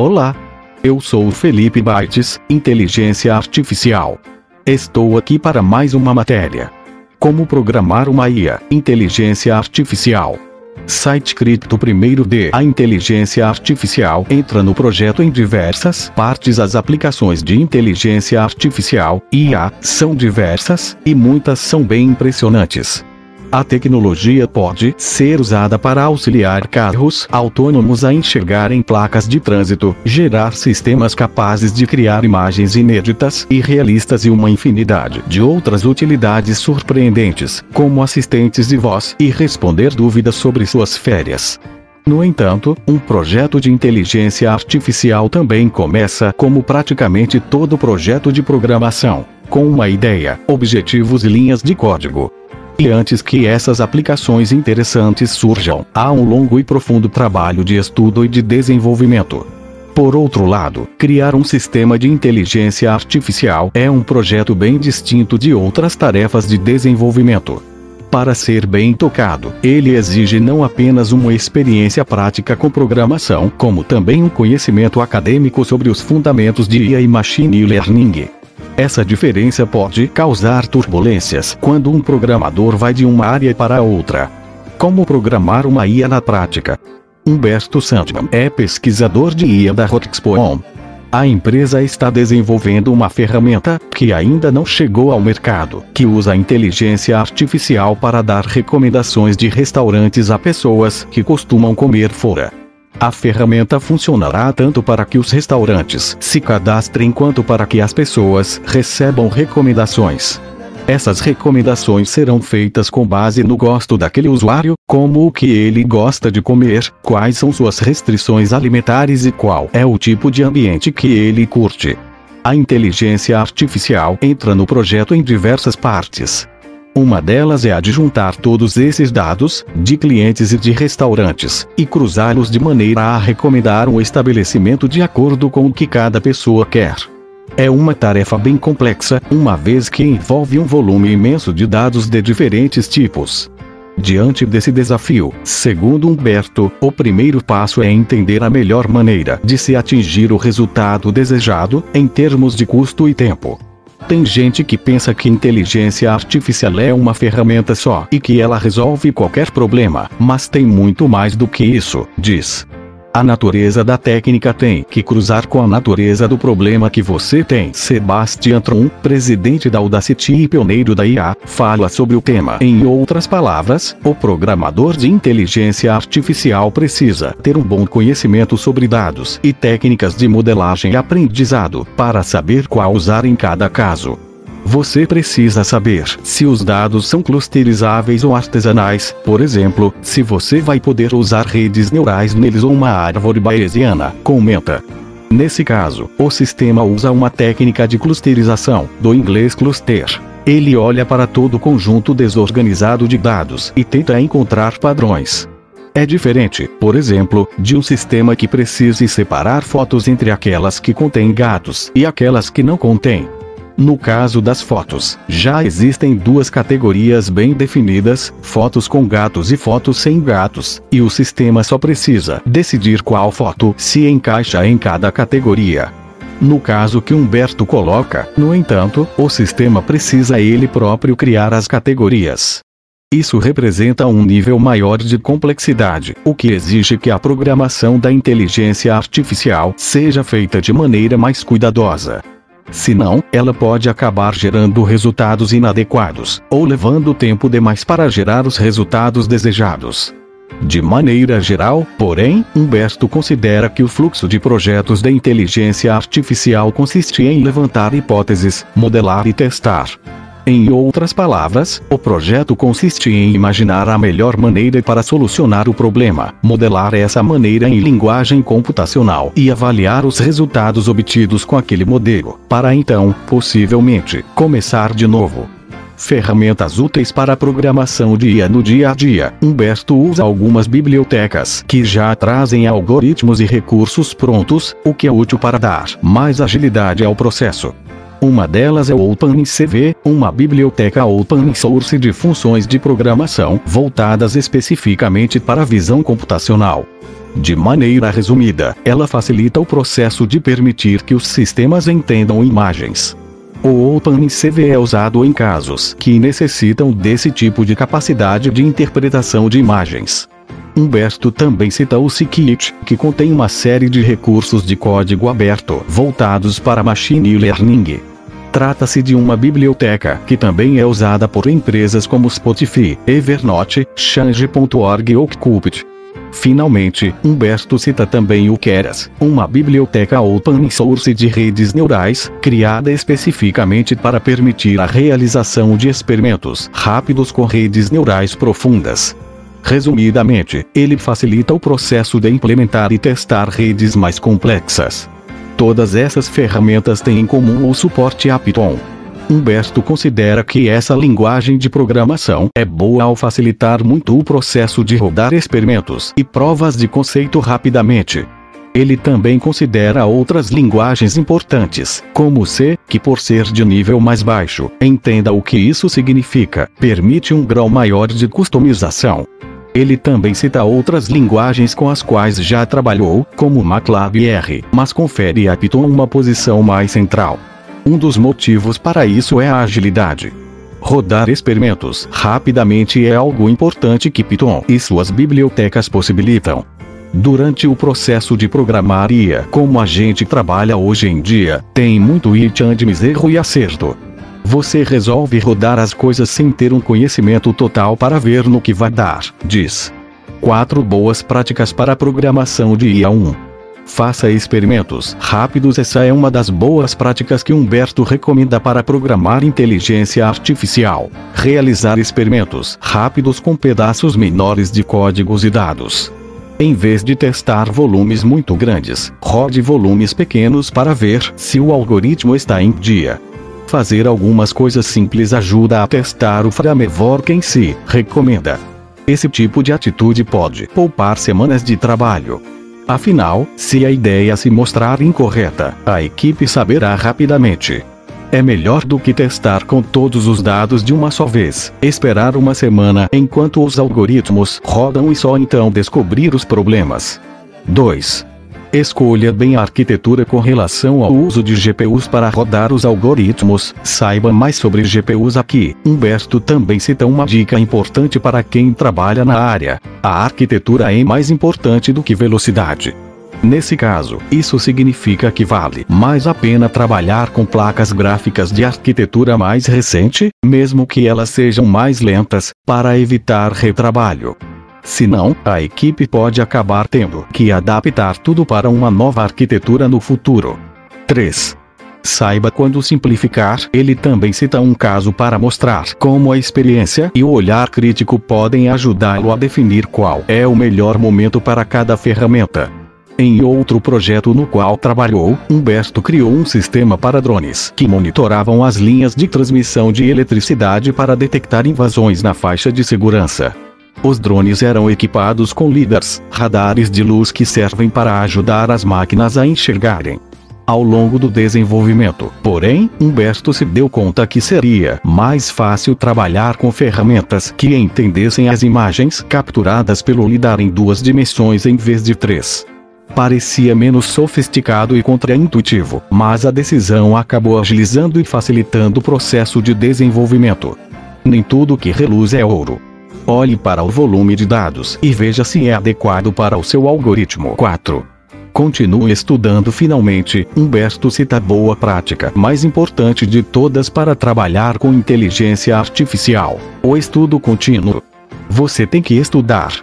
Olá, eu sou o Felipe Baites, Inteligência Artificial. Estou aqui para mais uma matéria. Como programar uma IA, Inteligência Artificial. Site cripto primeiro de a inteligência artificial entra no projeto em diversas partes. As aplicações de inteligência artificial, IA, são diversas, e muitas são bem impressionantes. A tecnologia pode ser usada para auxiliar carros autônomos a enxergarem placas de trânsito, gerar sistemas capazes de criar imagens inéditas e realistas e uma infinidade de outras utilidades surpreendentes, como assistentes de voz e responder dúvidas sobre suas férias. No entanto, um projeto de inteligência artificial também começa como praticamente todo projeto de programação, com uma ideia, objetivos e linhas de código. E antes que essas aplicações interessantes surjam, há um longo e profundo trabalho de estudo e de desenvolvimento. Por outro lado, criar um sistema de inteligência artificial é um projeto bem distinto de outras tarefas de desenvolvimento. Para ser bem tocado, ele exige não apenas uma experiência prática com programação, como também um conhecimento acadêmico sobre os fundamentos de IA e machine learning. Essa diferença pode causar turbulências quando um programador vai de uma área para outra. Como programar uma IA na prática? Humberto Sandman é pesquisador de IA da Roxpoon. A empresa está desenvolvendo uma ferramenta que ainda não chegou ao mercado, que usa inteligência artificial para dar recomendações de restaurantes a pessoas que costumam comer fora. A ferramenta funcionará tanto para que os restaurantes se cadastrem quanto para que as pessoas recebam recomendações. Essas recomendações serão feitas com base no gosto daquele usuário, como o que ele gosta de comer, quais são suas restrições alimentares e qual é o tipo de ambiente que ele curte. A inteligência artificial entra no projeto em diversas partes. Uma delas é a de juntar todos esses dados, de clientes e de restaurantes, e cruzá-los de maneira a recomendar um estabelecimento de acordo com o que cada pessoa quer. É uma tarefa bem complexa, uma vez que envolve um volume imenso de dados de diferentes tipos. Diante desse desafio, segundo Humberto, o primeiro passo é entender a melhor maneira de se atingir o resultado desejado, em termos de custo e tempo. Tem gente que pensa que inteligência artificial é uma ferramenta só e que ela resolve qualquer problema, mas tem muito mais do que isso, diz. A natureza da técnica tem que cruzar com a natureza do problema que você tem. Sebastian Tron, presidente da Audacity e pioneiro da IA, fala sobre o tema. Em outras palavras, o programador de inteligência artificial precisa ter um bom conhecimento sobre dados e técnicas de modelagem e aprendizado para saber qual usar em cada caso. Você precisa saber se os dados são clusterizáveis ou artesanais, por exemplo, se você vai poder usar redes neurais neles ou uma árvore bayesiana, comenta. Nesse caso, o sistema usa uma técnica de clusterização, do inglês cluster. Ele olha para todo o conjunto desorganizado de dados e tenta encontrar padrões. É diferente, por exemplo, de um sistema que precise separar fotos entre aquelas que contêm gatos e aquelas que não contêm. No caso das fotos, já existem duas categorias bem definidas: fotos com gatos e fotos sem gatos, e o sistema só precisa decidir qual foto se encaixa em cada categoria. No caso que Humberto coloca, no entanto, o sistema precisa ele próprio criar as categorias. Isso representa um nível maior de complexidade, o que exige que a programação da inteligência artificial seja feita de maneira mais cuidadosa. Senão, ela pode acabar gerando resultados inadequados, ou levando tempo demais para gerar os resultados desejados. De maneira geral, porém, Humberto considera que o fluxo de projetos da inteligência artificial consiste em levantar hipóteses, modelar e testar. Em outras palavras, o projeto consiste em imaginar a melhor maneira para solucionar o problema, modelar essa maneira em linguagem computacional e avaliar os resultados obtidos com aquele modelo, para então, possivelmente, começar de novo. Ferramentas úteis para a programação de IA no dia a dia. Humberto usa algumas bibliotecas que já trazem algoritmos e recursos prontos, o que é útil para dar mais agilidade ao processo. Uma delas é o OpenCV, uma biblioteca open source de funções de programação voltadas especificamente para a visão computacional. De maneira resumida, ela facilita o processo de permitir que os sistemas entendam imagens. O OpenCV é usado em casos que necessitam desse tipo de capacidade de interpretação de imagens. Humberto também cita o Scikit, que contém uma série de recursos de código aberto voltados para machine learning. Trata-se de uma biblioteca que também é usada por empresas como Spotify, Evernote, Change.org ou Qubit. Finalmente, Humberto cita também o Keras, uma biblioteca open source de redes neurais, criada especificamente para permitir a realização de experimentos rápidos com redes neurais profundas. Resumidamente, ele facilita o processo de implementar e testar redes mais complexas. Todas essas ferramentas têm em comum o suporte a Python. Humberto considera que essa linguagem de programação é boa ao facilitar muito o processo de rodar experimentos e provas de conceito rapidamente. Ele também considera outras linguagens importantes, como C, que por ser de nível mais baixo, entenda o que isso significa, permite um grau maior de customização. Ele também cita outras linguagens com as quais já trabalhou, como MATLAB R, mas confere a Python uma posição mais central. Um dos motivos para isso é a agilidade. Rodar experimentos rapidamente é algo importante que Python e suas bibliotecas possibilitam. Durante o processo de programar IA, como a gente trabalha hoje em dia, tem muito hit and erro e acerto. Você resolve rodar as coisas sem ter um conhecimento total para ver no que vai dar, diz. 4 boas práticas para a programação de IA 1. Faça experimentos rápidos. Essa é uma das boas práticas que Humberto recomenda para programar inteligência artificial. Realizar experimentos rápidos com pedaços menores de códigos e dados. Em vez de testar volumes muito grandes, rode volumes pequenos para ver se o algoritmo está em dia. Fazer algumas coisas simples ajuda a testar o framework em si, recomenda. Esse tipo de atitude pode poupar semanas de trabalho. Afinal, se a ideia se mostrar incorreta, a equipe saberá rapidamente. É melhor do que testar com todos os dados de uma só vez, esperar uma semana enquanto os algoritmos rodam e só então descobrir os problemas. 2. Escolha bem a arquitetura com relação ao uso de GPUs para rodar os algoritmos. Saiba mais sobre GPUs aqui. Humberto também cita uma dica importante para quem trabalha na área. A arquitetura é mais importante do que velocidade. Nesse caso, isso significa que vale mais a pena trabalhar com placas gráficas de arquitetura mais recente, mesmo que elas sejam mais lentas, para evitar retrabalho. Senão, a equipe pode acabar tendo que adaptar tudo para uma nova arquitetura no futuro. 3. Saiba quando simplificar. Ele também cita um caso para mostrar como a experiência e o olhar crítico podem ajudá-lo a definir qual é o melhor momento para cada ferramenta. Em outro projeto no qual trabalhou, Humberto criou um sistema para drones que monitoravam as linhas de transmissão de eletricidade para detectar invasões na faixa de segurança. Os drones eram equipados com lidars, radares de luz que servem para ajudar as máquinas a enxergarem. Ao longo do desenvolvimento, porém, Humberto se deu conta que seria mais fácil trabalhar com ferramentas que entendessem as imagens capturadas pelo lidar em duas dimensões em vez de três. Parecia menos sofisticado e contraintuitivo, mas a decisão acabou agilizando e facilitando o processo de desenvolvimento. Nem tudo que reluz é ouro. Olhe para o volume de dados e veja se é adequado para o seu algoritmo. 4. Continue estudando finalmente. Humberto cita a boa prática mais importante de todas para trabalhar com inteligência artificial: o estudo contínuo. Você tem que estudar.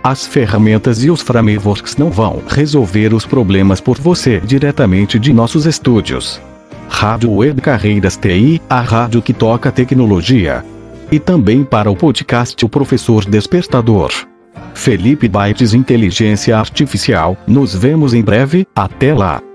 As ferramentas e os frameworks não vão resolver os problemas por você diretamente de nossos estúdios. Rádio Web Carreiras TI, a rádio que toca tecnologia. E também para o podcast O Professor Despertador. Felipe Bytes Inteligência Artificial, nos vemos em breve, até lá!